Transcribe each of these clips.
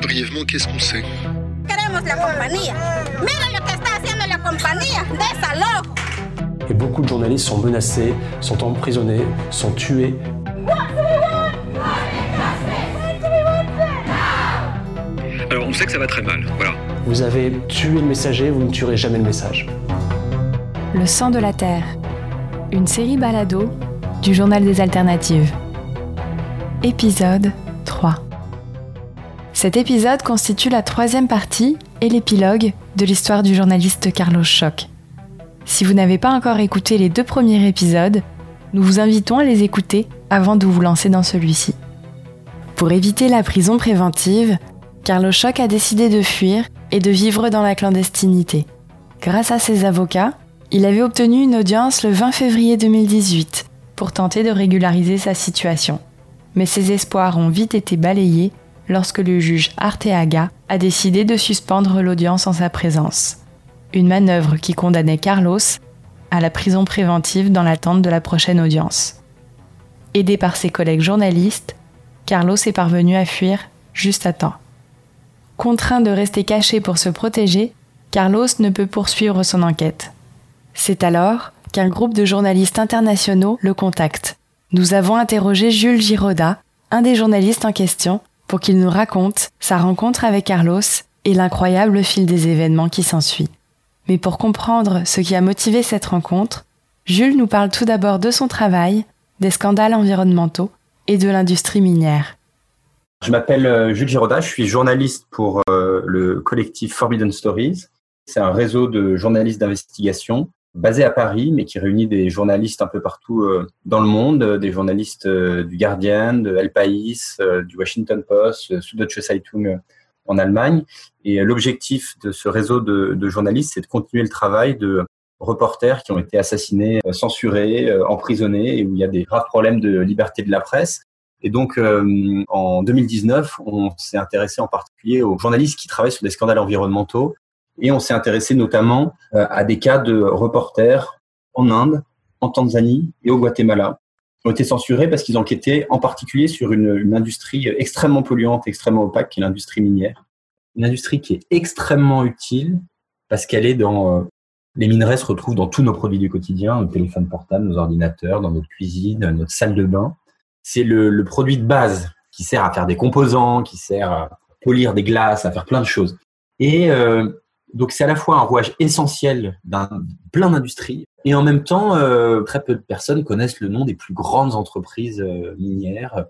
Brièvement, qu'est-ce qu'on sait? Queremos la compañía. Mira lo que está haciendo la compañía. Desalojo. Et beaucoup de journalistes sont menacés, sont emprisonnés, sont tués. Alors, on sait que ça va très mal, voilà. Vous avez tué le messager, vous ne tuerez jamais le message. Le sang de la terre. Une série balado du journal des alternatives. Épisode 3. Cet épisode constitue la troisième partie et l'épilogue de l'histoire du journaliste Carlos Schock. Si vous n'avez pas encore écouté les deux premiers épisodes, nous vous invitons à les écouter avant de vous lancer dans celui-ci. Pour éviter la prison préventive, Carlos Schock a décidé de fuir et de vivre dans la clandestinité. Grâce à ses avocats, il avait obtenu une audience le 20 février 2018 pour tenter de régulariser sa situation. Mais ses espoirs ont vite été balayés lorsque le juge Arteaga a décidé de suspendre l'audience en sa présence. Une manœuvre qui condamnait Carlos à la prison préventive dans l'attente de la prochaine audience. Aidé par ses collègues journalistes, Carlos est parvenu à fuir juste à temps. Contraint de rester caché pour se protéger, Carlos ne peut poursuivre son enquête. C'est alors qu'un groupe de journalistes internationaux le contacte. Nous avons interrogé Jules Giroda, un des journalistes en question, pour qu'il nous raconte sa rencontre avec Carlos et l'incroyable fil des événements qui s'ensuit. Mais pour comprendre ce qui a motivé cette rencontre, Jules nous parle tout d'abord de son travail, des scandales environnementaux et de l'industrie minière. Je m'appelle euh, Jules Giroda, je suis journaliste pour euh, le collectif Forbidden Stories. C'est un réseau de journalistes d'investigation basé à Paris, mais qui réunit des journalistes un peu partout euh, dans le monde, des journalistes du Guardian, de El País, du Washington Post, Süddeutsche Zeitung en Allemagne. Et l'objectif de ce réseau de, journalistes, c'est de continuer le travail de reporters qui ont été assassinés, censurés, emprisonnés, et où il y a des graves problèmes de liberté de la presse. Et donc, euh, en 2019, on s'est intéressé en particulier aux journalistes qui travaillent sur des scandales environnementaux. Et on s'est intéressé notamment euh, à des cas de reporters en Inde, en Tanzanie et au Guatemala, qui ont été censurés parce qu'ils enquêtaient en particulier sur une, industrie extrêmement polluante, extrêmement opaque, qui est l'industrie minière. Une industrie qui est extrêmement utile parce qu'elle est dans... Euh, les minerais se retrouvent dans tous nos produits du quotidien, nos téléphones portables, nos ordinateurs, dans notre cuisine, notre salle de bain c'est le, produit de base qui sert à faire des composants, qui sert à polir des glaces, à faire plein de choses. Et euh, donc c'est à la fois un rouage essentiel d'un plein d'industries et en même temps euh, très peu de personnes connaissent le nom des plus grandes entreprises euh, minières.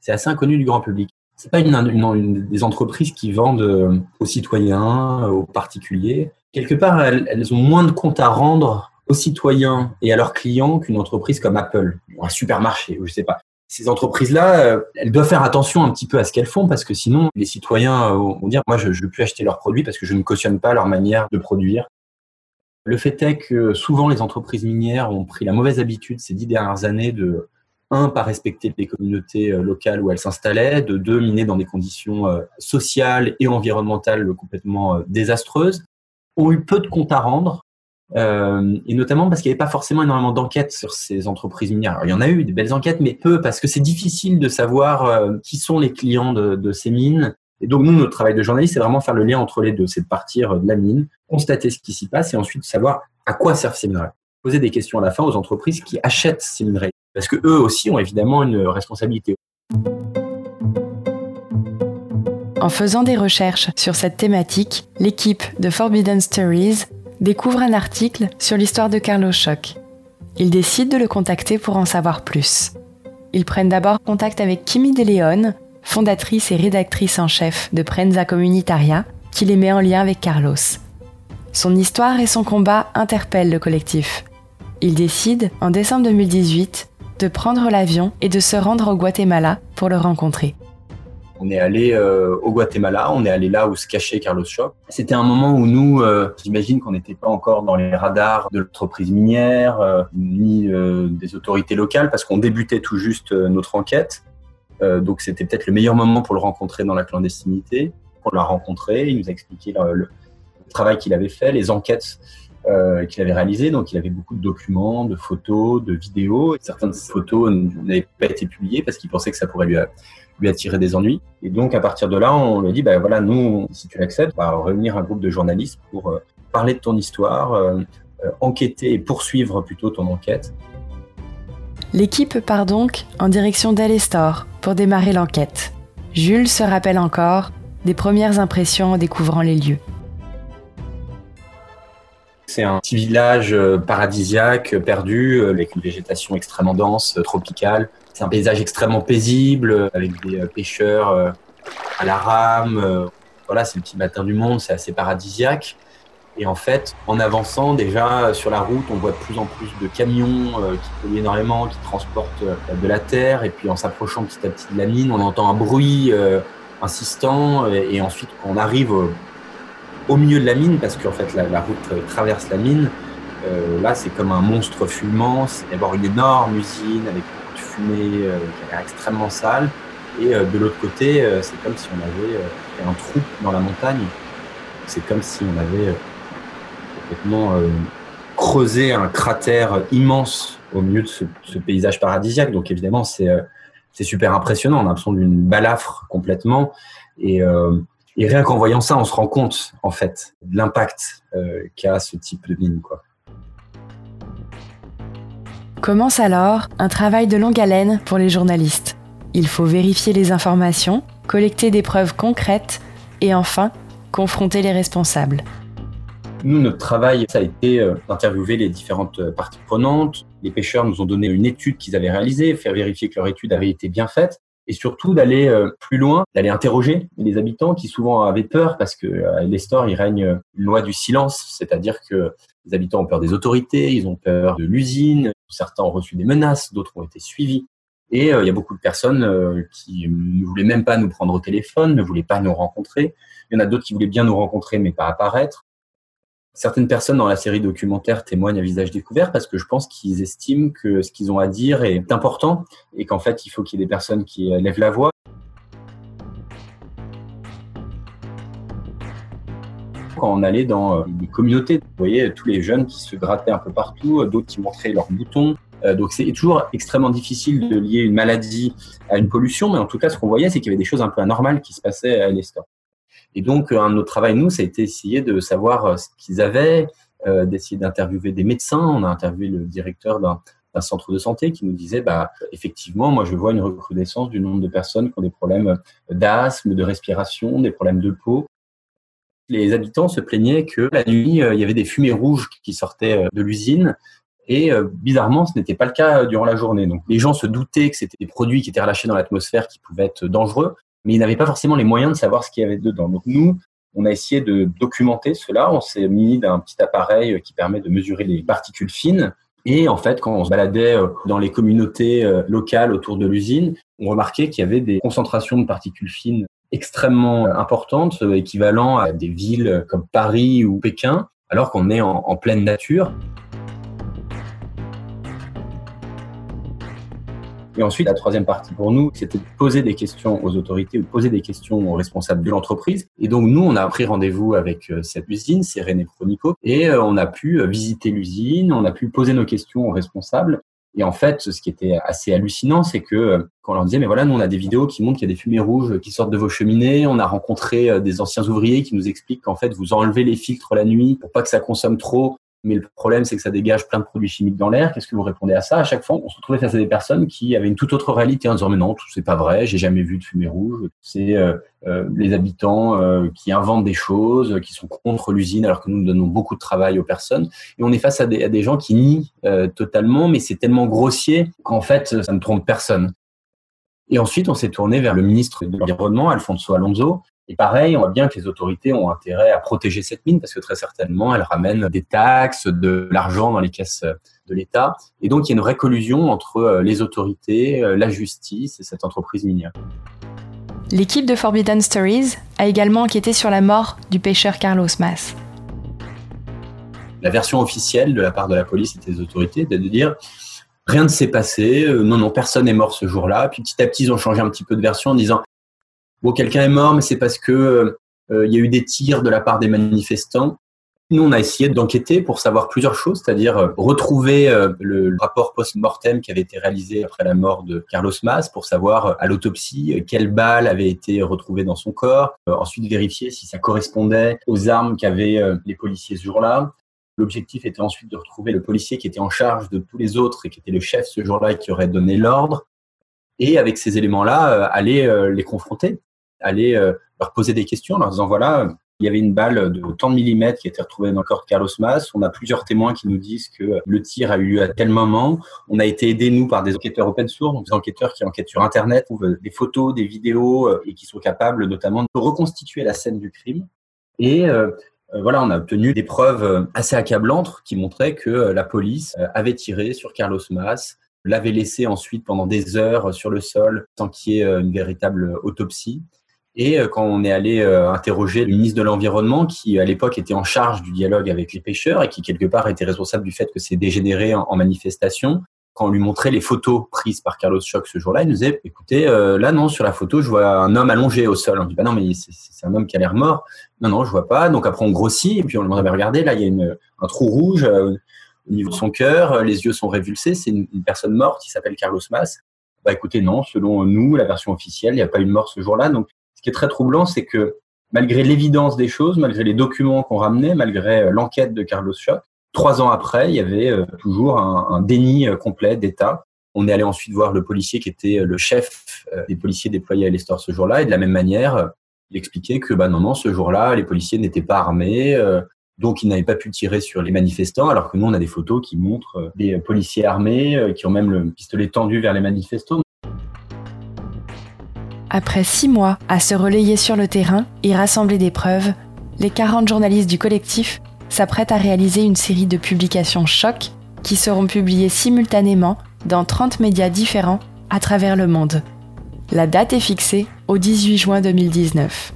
C'est assez inconnu du grand public. C'est pas une, des entreprises qui vendent aux citoyens, aux particuliers. Quelque part, elles, elles, ont moins de comptes à rendre aux citoyens et à leurs clients qu'une entreprise comme Apple, ou un supermarché, ou je sais pas ces entreprises-là, euh, elles doivent faire attention un petit peu à ce qu'elles font parce que sinon, les citoyens euh, vont dire, moi, je ne veux plus acheter leurs produits parce que je ne cautionne pas leur manière de produire. Le fait est que souvent, les entreprises minières ont pris la mauvaise habitude ces dix dernières années de, un, pas respecter les communautés euh, locales où elles s'installaient, de deux, miner dans des conditions sociales et environnementales complètement désastreuses, ont eu peu de comptes à rendre euh, et notamment parce qu'il n'y avait pas forcément énormément d'enquêtes sur ces entreprises minières. Alors, il y en a eu des belles enquêtes, mais peu parce que c'est difficile de savoir euh, qui sont les clients de, de, ces mines. Et donc nous, notre travail de journaliste, c'est vraiment faire le lien entre les deux. C'est de partir de la mine, constater ce qui s'y passe et ensuite savoir à quoi servent ces minerais. Poser des questions à la fin aux entreprises qui achètent ces minerais. Parce que eux aussi ont évidemment une responsabilité. En faisant des recherches sur cette thématique, l'équipe de Forbidden Stories découvre un article sur l'histoire de Carlos Schock. Ils décident de le contacter pour en savoir plus. Ils prennent d'abord contact avec Kimi De Leon, fondatrice et rédactrice en chef de Prensa Communitaria, qui les met en lien avec Carlos. Son histoire et son combat interpellent le collectif. Ils décident, en décembre 2018, de prendre l'avion et de se rendre au Guatemala pour le rencontrer. On est allé euh, au Guatemala, on est allé là où se cachait Carlos Schock. C'était un moment où nous, euh, j'imagine qu'on n'était pas encore dans les radars de l'entreprise minière, euh, ni des autorités locales, parce qu'on débutait tout juste notre enquête. donc c'était peut-être le meilleur moment pour le rencontrer dans la clandestinité. On l'a rencontré, il nous a expliqué le travail qu'il avait fait, les enquêtes euh, qu'il avait réalisé. Donc, il avait beaucoup de documents, de photos, de vidéos. Certaines photos n'avaient pas été publiées parce qu'il pensait que ça pourrait lui, lui attirer des ennuis. Et donc, à partir de là, on lui a dit, bah, voilà, nous, si tu l'acceptes, on va réunir un groupe de journalistes pour euh, parler de ton histoire, euh, enquêter et poursuivre plutôt ton enquête. L'équipe part donc en direction d'Alestor pour démarrer l'enquête. Jules se rappelle encore des premières impressions en découvrant les lieux. C'est un petit village euh, paradisiaque, euh, perdu, euh, avec une végétation extrêmement dense, tropicale. C'est un paysage extrêmement paisible, avec des pêcheurs à la rame. Voilà, c'est le petit matin du monde, c'est assez paradisiaque. Et en fait, en avançant déjà sur la route, on voit de plus en plus de camions qui polluent énormément, qui transportent de la terre. Et puis en s'approchant petit à petit de la mine, on entend un bruit insistant. Et, ensuite, on arrive au milieu de la mine, parce qu'en fait la, route traverse la mine. Euh, là, c'est comme un monstre fumant. C'est d'abord une énorme usine avec beaucoup de fumée euh, qui a l'air extrêmement sale. Et euh, de l'autre côté, c'est comme si on avait un trou dans la montagne. C'est comme si on avait complètement creusé un cratère immense au milieu de ce, ce paysage paradisiaque. Donc évidemment, c'est super impressionnant. On a l'impression d'une balafre complètement. Et et rien qu'en voyant ça, on se rend compte, en fait, de l'impact euh, qu'a ce type de mine. Quoi. Commence alors un travail de longue haleine pour les journalistes. Il faut vérifier les informations, collecter des preuves concrètes et enfin confronter les responsables. Nous, notre travail, ça a été euh, d'interviewer les différentes euh, parties prenantes. Les pêcheurs nous ont donné une étude qu'ils avaient réalisée, faire vérifier que leur étude avait été bien faite et surtout d'aller euh, plus loin, d'aller interroger les habitants qui souvent avaient peur parce que à l'Estor, il règne une loi du silence, c'est-à-dire que les habitants ont peur des autorités, ils ont peur de l'usine, certains ont reçu des menaces, d'autres ont été suivis. Et euh, il y a beaucoup de personnes euh, qui ne voulaient même pas nous prendre au téléphone, ne voulaient pas nous rencontrer. Il y en a d'autres qui voulaient bien nous rencontrer mais pas apparaître. Certaines personnes dans la série documentaire témoignent à visage découvert parce que je pense qu'ils estiment que ce qu'ils ont à dire est important et qu'en fait, il faut qu'il y ait des personnes qui lèvent la voix. Quand on allait dans des communautés, vous voyez tous les jeunes qui se grattaient un peu partout, d'autres qui montraient leurs boutons. Euh, donc c'est toujours extrêmement difficile de lier une maladie à une pollution, mais en tout cas, ce qu'on voyait, c'est qu'il y avait des choses un peu anormales qui se passaient à l'Estor. Et donc, un de nos travail, nous, ça a été essayer de savoir euh, ce qu'ils avaient, euh, d'essayer d'interviewer des médecins. On a interviewé le directeur d'un centre de santé qui nous disait, bah, effectivement, moi, je vois une recrudescence du nombre de personnes qui ont des problèmes d'asthme, de respiration, des problèmes de peau. Les habitants se plaignaient que la nuit, euh, il y avait des fumées rouges qui sortaient de l'usine. Et bizarrement, ce n'était pas le cas durant la journée. Donc, les gens se doutaient que c'était des produits qui étaient relâchés dans l'atmosphère qui pouvaient être dangereux, mais ils n'avaient pas forcément les moyens de savoir ce qu'il y avait dedans. Donc nous, on a essayé de documenter cela. On s'est mis d'un petit appareil qui permet de mesurer les particules fines. Et en fait, quand on se baladait euh, dans les communautés euh, locales autour de l'usine, on remarquait qu'il y avait des concentrations de particules fines extrêmement importantes, euh, équivalent à des villes comme Paris ou Pékin, alors qu'on est en, en pleine nature. Et ensuite, la troisième partie pour nous, c'était de poser des questions aux autorités ou poser des questions aux responsables de l'entreprise. Et donc, nous, on a pris rendez-vous avec euh, cette usine, c'est René Chronico, et euh, on a pu euh, visiter l'usine, on a pu poser nos questions aux responsables. Et en fait, ce qui était assez hallucinant, c'est que quand on leur disait, mais voilà, nous, on a des vidéos qui montrent qu'il y a des fumées rouges qui sortent de vos cheminées. On a rencontré des anciens ouvriers qui nous expliquent qu'en fait, vous enlevez les filtres la nuit pour pas que ça consomme trop mais le problème, c'est que ça dégage plein de produits chimiques dans l'air. Qu'est-ce que vous répondez à ça? À chaque fois, on se retrouvait face à des personnes qui avaient une toute autre réalité en disant mais non, tout c'est pas vrai, j'ai jamais vu de fumée rouge. C'est euh, euh, les habitants euh, qui inventent des choses, qui sont contre l'usine, alors que nous, donnons beaucoup de travail aux personnes. Et on est face à des, à des gens qui nient totalement, mais c'est tellement grossier qu'en fait, ça ne trompe personne. Et ensuite, on s'est tourné vers le ministre de l'Environnement, Alfonso Alonso, et pareil, on voit bien que les autorités ont intérêt à protéger cette mine parce que très certainement, elle ramène des taxes, de l'argent dans les caisses de l'État. Et donc, il y a une vraie collusion entre euh, les autorités, euh, la justice et cette entreprise minière. L'équipe de Forbidden Stories a également enquêté sur la mort du pêcheur Carlos Mas. La version officielle de la part de la police et des autorités est de dire rien ne s'est passé, euh, non, non, personne n'est mort ce jour-là. Puis petit à petit, ils ont changé un petit peu de version en disant bon, quelqu'un est mort, mais c'est parce que euh, il y a eu des tirs de la part des manifestants. Nous, on a essayé d'enquêter pour savoir plusieurs choses, c'est-à-dire euh, retrouver euh, le rapport post-mortem qui avait été réalisé après la mort de Carlos Mas pour savoir à l'autopsie quelle balle avait été retrouvée dans son corps. Ensuite, vérifier si ça correspondait aux armes qu'avaient les policiers ce jour-là. L'objectif était ensuite de retrouver le policier qui était en charge de tous les autres et qui était le chef ce jour-là et qui aurait donné l'ordre. Et avec ces éléments-là, aller les confronter, aller leur poser des questions en leur disant voilà, il y avait une balle de tant de millimètres qui a été retrouvée dans le corps de Carlos Mas. On a plusieurs témoins qui nous disent que le tir a eu lieu à tel moment. On a été aidés, nous, par des enquêteurs open source, des enquêteurs qui enquêtent sur Internet, trouvent des photos, des vidéos euh, et qui sont capables notamment de reconstituer la scène du crime. Et euh, euh, voilà, on a obtenu des preuves assez accablantes qui montraient que la police avait tiré sur Carlos Mas, l'avait laissé ensuite pendant des heures sur le sol sans qu'il y ait une véritable autopsie et euh, quand on est allé euh, interroger le ministre de l'Environnement, qui à l'époque était en charge du dialogue avec les pêcheurs et qui quelque part était responsable du fait que c'est dégénéré en, manifestation, quand on lui montrait les photos prises par Carlos Choc ce jour-là, il nous disait écoutez, euh, là non, sur la photo, je vois un homme allongé au sol. On dit bah non, mais c'est un homme qui a l'air mort. Non, non, je vois pas. Donc après, on grossit et puis on lui demande bah, regardez, là, il y a une, un trou rouge au niveau de son cœur, les yeux sont révulsés, c'est une, une, personne morte qui s'appelle Carlos Mas. Bah écoutez, non, selon nous, la version officielle, il n'y a pas eu de mort ce jour-là. Donc qui est très troublant, c'est que malgré l'évidence des choses, malgré les documents qu'on ramenait, malgré euh, l'enquête de Carlos Schock, trois ans après, il y avait euh, toujours un, déni euh, complet d'État. On est allé ensuite voir le policier qui était le chef des policiers déployés à l'Estor ce jour-là, et de la même manière, il expliquait que bah non, non, ce jour-là, les policiers n'étaient pas armés, donc ils n'avaient pas pu tirer sur les manifestants, alors que nous, on a des photos qui montrent des policiers armés qui ont même le pistolet tendu vers les manifestants. Après six mois à se relayer sur le terrain et rassembler des preuves, les 40 journalistes du collectif s'apprêtent à réaliser une série de publications choc qui seront publiées simultanément dans 30 médias différents à travers le monde. La date est fixée au 18 juin 2019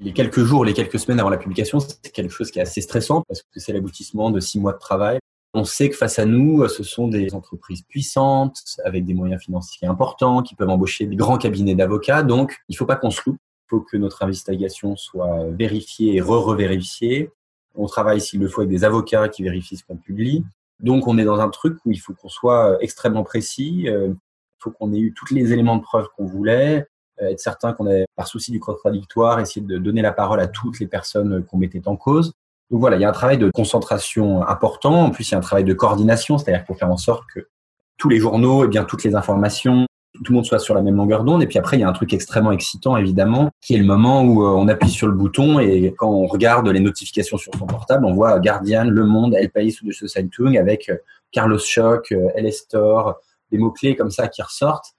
les quelques jours, les quelques semaines avant la publication, c'est quelque chose qui est assez stressant parce que c'est l'aboutissement de six mois de travail. On sait que face à nous, ce sont des entreprises puissantes, avec des moyens financiers importants, qui peuvent embaucher des grands cabinets d'avocats. Donc, il ne faut pas qu'on se loupe. Il faut que notre investigation soit vérifiée et re-revérifiée. On travaille, s'il le faut, avec des avocats qui vérifient ce qu'on publie. Donc, on est dans un truc où il faut qu'on soit extrêmement précis. Euh, il faut qu'on ait eu tous les éléments de preuve qu'on voulait, euh, être certain qu'on ait, par souci du contradictoire, essayé de donner la parole à toutes les personnes qu'on mettait en cause. Donc voilà, il y a un travail de concentration important. En plus, il y a un travail de coordination, c'est-à-dire pour faire en sorte que tous les journaux, et eh bien toutes les informations, tout le monde soit sur la même longueur d'onde. Et puis après, il y a un truc extrêmement excitant, évidemment, qui est le moment où euh, on appuie sur le bouton et quand on regarde les notifications sur son portable, on voit Guardian, Le Monde, El País ou de Zeitung avec euh, Carlos Schock, euh, El Estor, des mots-clés comme ça qui ressortent.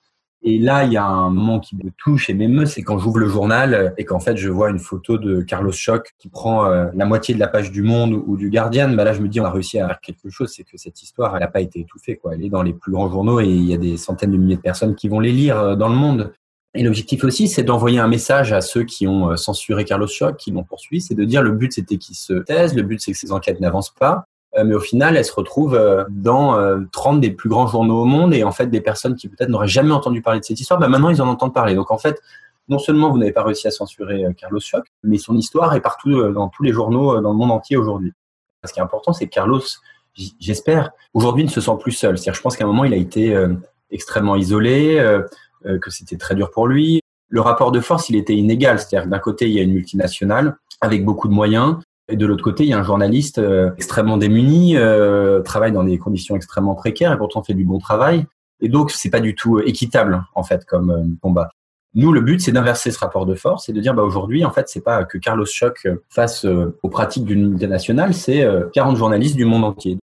Et là, il y a un moment qui me touche et m'émeut, c'est quand j'ouvre le journal et qu'en fait, je vois une photo de Carlos Schock qui prend euh, la moitié de la page du Monde ou du Guardian. Bah là, je me dis, on a réussi à faire quelque chose. C'est que cette histoire, elle n'a pas été étouffée. Elle est dans les plus grands journaux et il y a des centaines de milliers de personnes qui vont les lire euh, dans le monde. Et l'objectif aussi, c'est d'envoyer un message à ceux qui ont euh, censuré Carlos Schock, qui l'ont poursuivi, c'est de dire le but c'était qu'ils se taisent, le but c'est que ces enquêtes n'avancent pas, euh, mais au final, elle se retrouve euh, dans 30 euh, des plus grands journaux au monde et en fait, des personnes qui peut-être n'auraient jamais entendu parler de cette histoire, bah maintenant ils en entendent parler. Donc en fait, non seulement vous n'avez pas réussi à censurer Carlos Schock, mais son histoire est partout dans tous les journaux dans le monde entier aujourd'hui. Ce qui est important, c'est que Carlos, j'espère, aujourd'hui ne se sent plus seul. C'est-à-dire, je pense qu'à un moment, il a été extrêmement isolé, que c'était très dur pour lui. Le rapport de force, il était inégal. C'est-à-dire d'un côté, il y a une multinationale avec beaucoup de moyens, et de l'autre côté, il y a un journaliste euh, extrêmement démuni, euh, travaille dans des conditions extrêmement précaires et pourtant fait du bon travail. Et donc, c'est pas du tout équitable en fait comme euh, combat. Nous, le but, c'est d'inverser ce rapport de force et de dire, bah, aujourd'hui, en fait, c'est pas que Carlos Schock face aux pratiques d'une multinationale, c'est 40 journalistes du monde entier.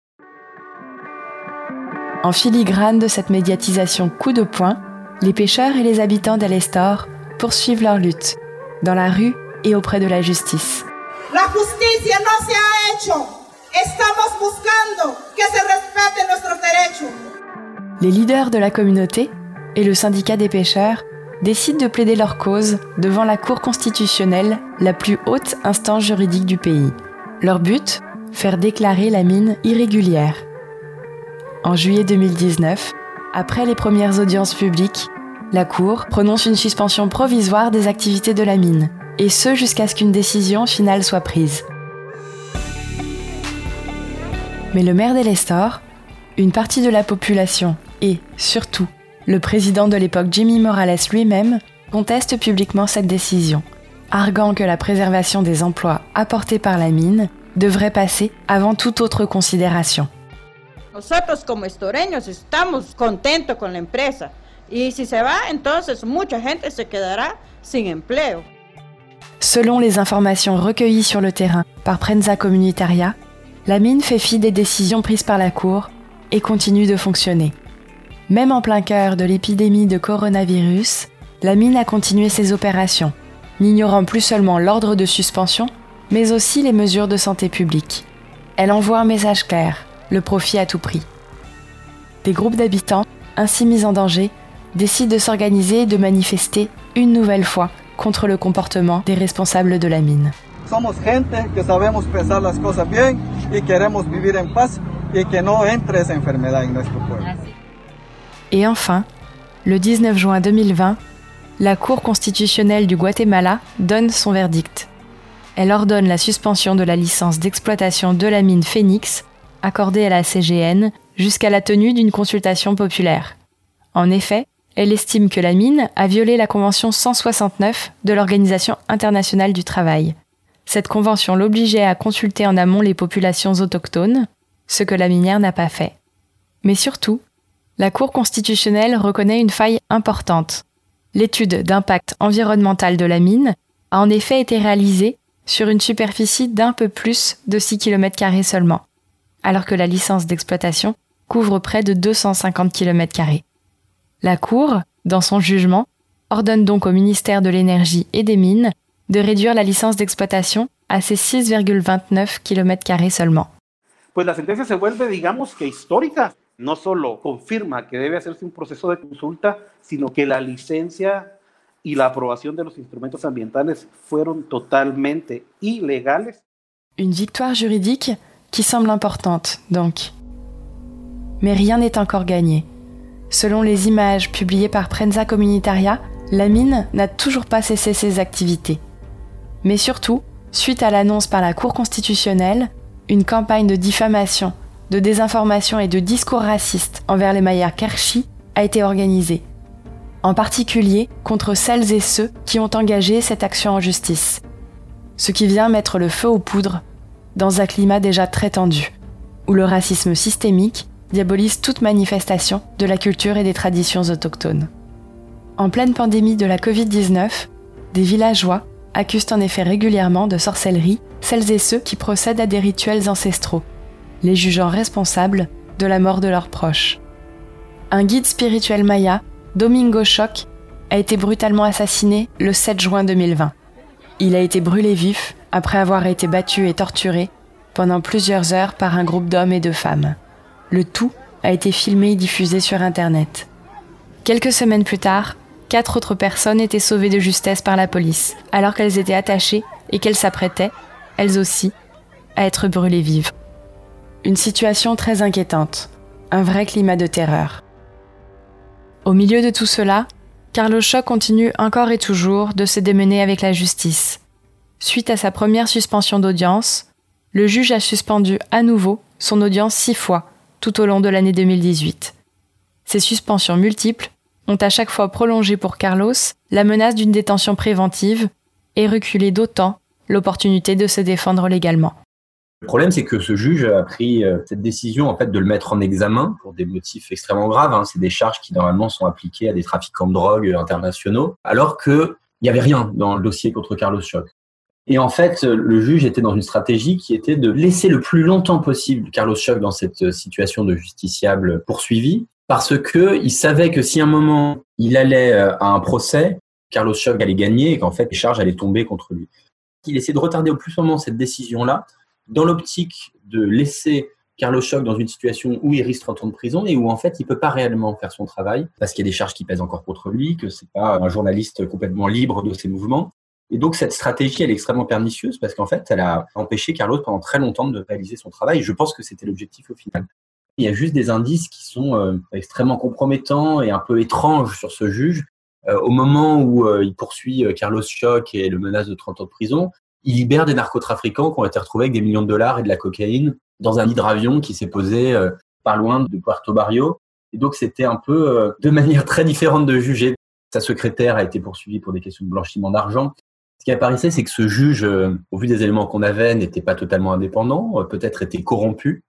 En filigrane de cette médiatisation coup de poing, les pêcheurs et les habitants d'Alestor poursuivent leur lutte, dans la rue et auprès de la justice. La justicia no se ha hecho. Estamos buscando que se respeten nuestros derechos. Les leaders de la communauté et le syndicat des pêcheurs décident de plaider leur cause devant la Cour constitutionnelle, la plus haute instance juridique du pays. Leur but Faire déclarer la mine irrégulière. En juillet 2019, après les premières audiences publiques, la Cour prononce une suspension provisoire des activités de la mine et ce jusqu'à ce qu'une décision finale soit prise. Mais le maire d'Elestor, une partie de la population et, surtout, le président de l'époque Jimmy Morales lui-même contestent publiquement cette décision, arguant que la préservation des emplois apportés par la mine devrait passer avant toute autre considération. Nosotros como estoreños estamos contentos con la empresa si se va, entonces mucha gente se quedará sin empleo. Selon les informations recueillies sur le terrain par Prensa Communitaria, la mine fait fi des décisions prises par la Cour et continue de fonctionner. Même en plein cœur de l'épidémie de coronavirus, la mine a continué ses opérations, n'ignorant plus seulement l'ordre de suspension, mais aussi les mesures de santé publique. Elle envoie un message clair, le profit à tout prix. Des groupes d'habitants, ainsi mis en danger, décident de s'organiser et de manifester une nouvelle fois contre le comportement des responsables de la mine. Somos gente que sabemos pensar las cosas bien y queremos vivir en paz y que no entre esa enfermedad en nuestro pueblo. Et enfin, le 19 juin 2020, la Cour constitutionnelle du Guatemala donne son verdict. Elle ordonne la suspension de la licence d'exploitation de la mine Phoenix accordée à la CGN jusqu'à la tenue d'une consultation populaire. En effet, elle estime que la mine a violé la Convention 169 de l'Organisation internationale du travail. Cette convention l'obligeait à consulter en amont les populations autochtones, ce que la minière n'a pas fait. Mais surtout, la Cour constitutionnelle reconnaît une faille importante. L'étude d'impact environnemental de la mine a en effet été réalisée sur une superficie d'un peu plus de 6 km seulement, alors que la licence d'exploitation couvre près de 250 km. La Cour, dans son jugement, ordonne donc au ministère de l'Énergie et des Mines de réduire la licence d'exploitation a ces 6,29 km seulement. Pues la sentencia se vuelve, digamos que histórica. No solo confirma que debe hacerse un proceso de consulta, sino que la licencia y la aprobación de los instrumentos ambientales fueron totalmente ilegales. Une victoire juridique qui semble importante, donc. Mais rien n'est encore gagné. Selon les images publiées par Prensa Communitaria, la mine n'a toujours pas cessé ses activités. Mais surtout, suite à l'annonce par la Cour constitutionnelle, une campagne de diffamation, de désinformation et de discours racistes envers les Mayas Kershi a été organisée. En particulier contre celles et ceux qui ont engagé cette action en justice. Ce qui vient mettre le feu aux poudres dans un climat déjà très tendu, où le racisme systémique diabolise toute manifestation de la culture et des traditions autochtones. En pleine pandémie de la Covid-19, des villageois accusent en effet régulièrement de sorcellerie celles et ceux qui procèdent à des rituels ancestraux, les jugeant responsables de la mort de leurs proches. Un guide spirituel maya, Domingo Choc, a été brutalement assassiné le 7 juin 2020. Il a été brûlé vif après avoir été battu et torturé pendant plusieurs heures par un groupe d'hommes et de femmes. Le tout a été filmé et diffusé sur Internet. Quelques semaines plus tard, quatre autres personnes étaient sauvées de justesse par la police, alors qu'elles étaient attachées et qu'elles s'apprêtaient, elles aussi, à être brûlées vives. Une situation très inquiétante, un vrai climat de terreur. Au milieu de tout cela, Carlos Choc continue encore et toujours de se démener avec la justice. Suite à sa première suspension d'audience, le juge a suspendu à nouveau son audience six fois tout au long de l'année 2018. Ces suspensions multiples ont à chaque fois prolongé pour Carlos la menace d'une détention préventive et reculé d'autant l'opportunité de se défendre légalement. Le problème, c'est que ce juge a pris euh, cette décision en fait de le mettre en examen pour des motifs extrêmement graves. Hein. C'est des charges qui normalement sont appliquées à des trafiquants de drogue internationaux, alors qu'il n'y avait rien dans le dossier contre Carlos Choc. Et en fait, le juge était dans une stratégie qui était de laisser le plus longtemps possible Carlos Choc dans cette situation de justiciable poursuivi, parce que il savait que si à un moment il allait euh, à un procès, Carlos Choc allait gagner et qu'en fait les charges allaient tomber contre lui. Il essayait de retarder au plus moment cette décision-là, dans l'optique de laisser Carlos Choc dans une situation où il risque 30 ans de prison et où en fait il peut pas réellement faire son travail parce qu'il y a des charges qui pèsent encore contre lui, que c'est pas un journaliste complètement libre de ses mouvements et donc cette stratégie, elle est extrêmement pernicieuse parce qu'en fait, elle a empêché Carlos pendant très longtemps de réaliser son travail. je pense que c'était l'objectif au final. Il y a juste des indices qui sont euh, extrêmement compromettants et un peu étranges sur ce juge. Euh, au moment où euh, il poursuit Carlos Choc et le menace de 30 ans de prison, il libère des narcotrafiquants qui ont été retrouvés avec des millions de dollars et de la cocaïne dans un hydravion qui s'est posé pas loin de Puerto Barrio. Et donc, c'était un peu de manière très différente de juger. Sa secrétaire a été poursuivie pour des questions de blanchiment d'argent. Ce qui apparaissait, c'est que ce juge, euh, au vu des éléments qu'on avait, n'était pas totalement indépendant, peut-être était corrompu.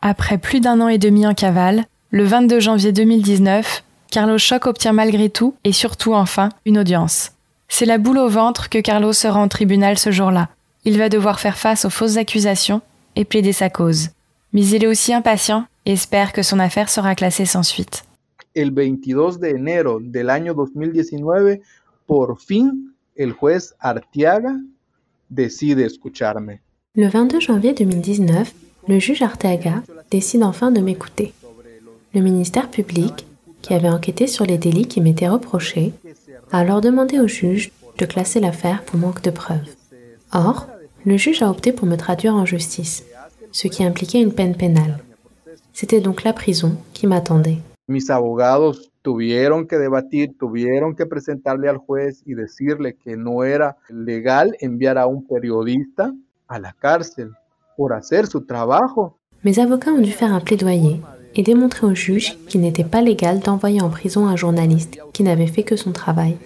Après plus d'un an et demi en cavale, le 22 janvier 2019, Carlos Choc obtient malgré tout, et surtout enfin, une audience. C'est la boule au ventre que Carlos se rend au tribunal ce jour-là. Il va devoir faire face aux fausses accusations et plaider sa cause. Mais il est aussi impatient et espère que son affaire sera classée sans suite. El 22 de enero del año 2019, por fin, el juez Artiaga decide escucharme. Le 22 janvier 2019, le juge Arteaga décide enfin de m'écouter. Le ministère public, qui avait enquêté sur les délits qui m'étaient reprochés, a alors demandé au juge de classer l'affaire pour manque de preuves. Or, le juge a opté pour me traduire en justice, ce qui impliquait une peine pénale. C'était donc la prison qui m'attendait. Mis abogados tuvieron que debatir, tuvieron que presentarle al juez y decirle que no era legal enviar a un periodista a la cárcel por hacer su trabajo. Mes avocats ont dû faire un plaidoyer et démontrer au juge qu'il n'était pas légal d'envoyer en prison un journaliste qui n'avait fait que son travail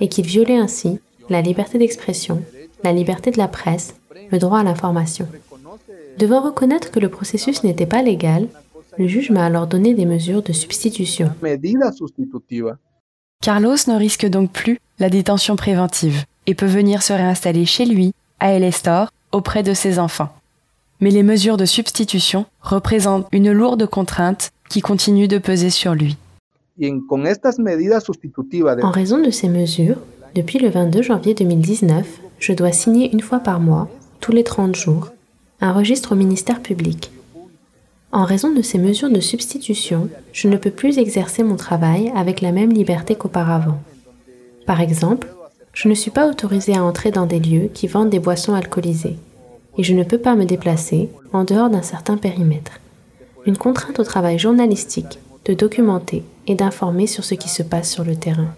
et qu'il violait ainsi la liberté d'expression, la liberté de la presse, le droit à l'information. Devant reconnaître que le processus n'était pas légal, le juge m'a alors donné des mesures de substitution. Carlos ne risque donc plus la détention préventive et peut venir se réinstaller chez lui, à El Estor, auprès de ses enfants. Mais les mesures de substitution représentent une lourde contrainte qui continue de peser sur lui. En raison de ces mesures, depuis le 22 janvier 2019, je dois signer une fois par mois, tous les 30 jours, un registre au ministère public. En raison de ces mesures de substitution, je ne peux plus exercer mon travail avec la même liberté qu'auparavant. Par exemple, je ne suis pas autorisée à entrer dans des lieux qui vendent des boissons alcoolisées et je ne peux pas me déplacer en dehors d'un certain périmètre. Une contrainte au travail journalistique de documenter et d'informer sur ce qui se passe sur le terrain.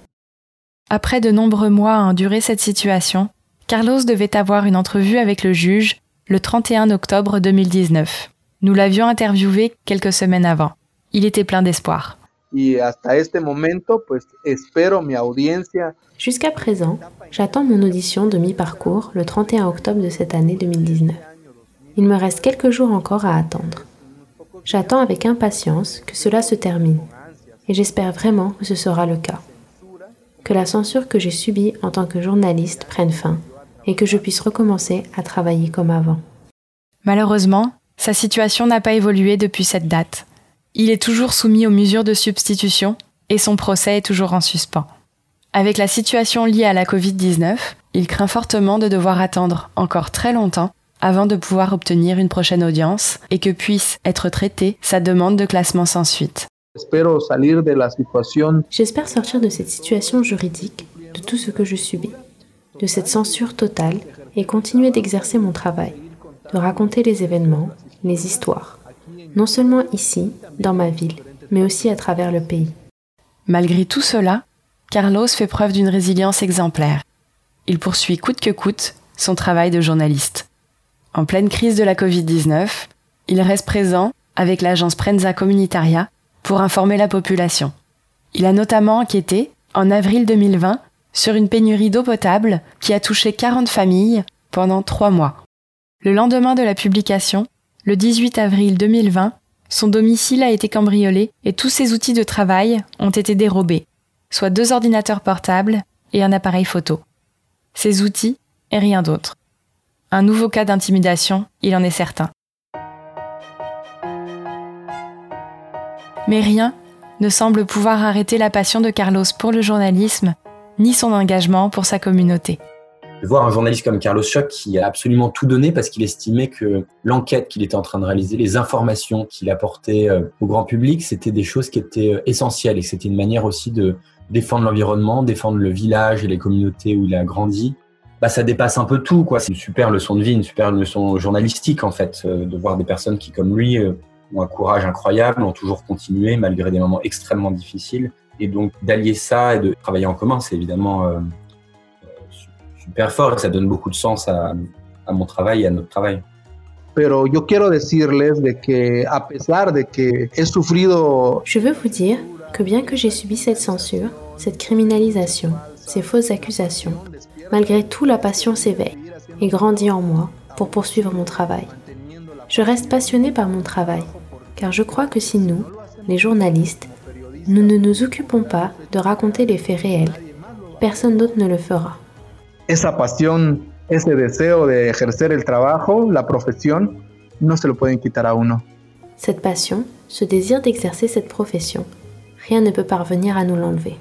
Après de nombreux mois à endurer cette situation, Carlos devait avoir une entrevue avec le juge le 31 octobre 2019. Nous l'avions interviewé quelques semaines avant. Il était plein d'espoir. Jusqu'à présent, j'attends mon audition de mi-parcours le 31 octobre de cette année 2019. Il me reste quelques jours encore à attendre. J'attends avec impatience que cela se termine et j'espère vraiment que ce sera le cas. Que la censure que j'ai subie en tant que journaliste prenne fin et que je puisse recommencer à travailler comme avant. Malheureusement, sa situation n'a pas évolué depuis cette date. Il est toujours soumis aux mesures de substitution et son procès est toujours en suspens. Avec la situation liée à la Covid-19, il craint fortement de devoir attendre encore très longtemps avant de pouvoir obtenir une prochaine audience et que puisse être traitée sa demande de classement sans suite. J'espère sortir de cette situation juridique, de tout ce que je subis, de cette censure totale et continuer d'exercer mon travail, de raconter les événements, les histoires, non seulement ici, dans ma ville, mais aussi à travers le pays. Malgré tout cela, Carlos fait preuve d'une résilience exemplaire. Il poursuit coûte que coûte son travail de journaliste. En pleine crise de la Covid-19, il reste présent avec l'agence Prenza Communitaria pour informer la population. Il a notamment enquêté, en avril 2020, sur une pénurie d'eau potable qui a touché 40 familles pendant trois mois. Le lendemain de la publication, le 18 avril 2020, son domicile a été cambriolé et tous ses outils de travail ont été dérobés, soit deux ordinateurs portables et un appareil photo. Ces outils et rien d'autre. Un nouveau cas d'intimidation, il en est certain. Mais rien ne semble pouvoir arrêter la passion de Carlos pour le journalisme, ni son engagement pour sa communauté de voir un journaliste comme Carlos Schock qui a absolument tout donné parce qu'il estimait que l'enquête qu'il était en train de réaliser, les informations qu'il apportait euh, au grand public, c'était des choses qui étaient euh, essentielles et que c'était une manière aussi de défendre l'environnement, défendre le village et les communautés où il a grandi. Bah, ça dépasse un peu tout, quoi. C'est une super leçon de vie, une super leçon journalistique, en fait, euh, de voir des personnes qui, comme lui, ont un courage incroyable, ont toujours continué malgré des moments extrêmement difficiles. Et donc, d'allier ça et de travailler en commun, c'est évidemment super fort et ça donne beaucoup de sens à, mon travail et à notre travail. Pero yo quiero decirles de que a pesar de que he sufrido Je veux vous dire que bien que j'ai subi cette censure, cette criminalisation, ces fausses accusations, malgré tout la passion s'éveille et grandit en moi pour poursuivre mon travail. Je reste passionné par mon travail, car je crois que si nous, les journalistes, nous ne nous occupons pas de raconter les faits réels, personne d'autre ne le fera. Esa pasión, ese deseo de ejercer el trabajo, la profesión, no se lo pueden quitar a uno. Cette passion, ce désir d'exercer cette profession, rien ne peut parvenir à nous l'enlever.